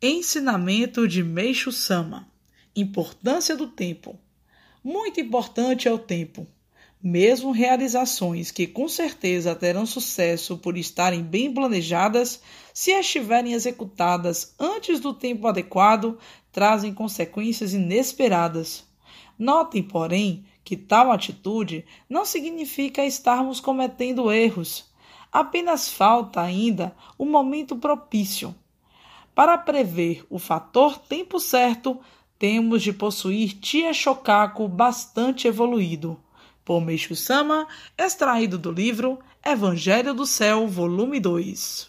Ensinamento de Meixo Sama: Importância do tempo. Muito importante é o tempo. Mesmo realizações que com certeza terão sucesso por estarem bem planejadas, se estiverem executadas antes do tempo adequado, trazem consequências inesperadas. Notem, porém, que tal atitude não significa estarmos cometendo erros. Apenas falta ainda o momento propício para prever o fator tempo certo, temos de possuir Tia Shokaku bastante evoluído. Por Meishu Sama, extraído do livro Evangelho do Céu, volume 2.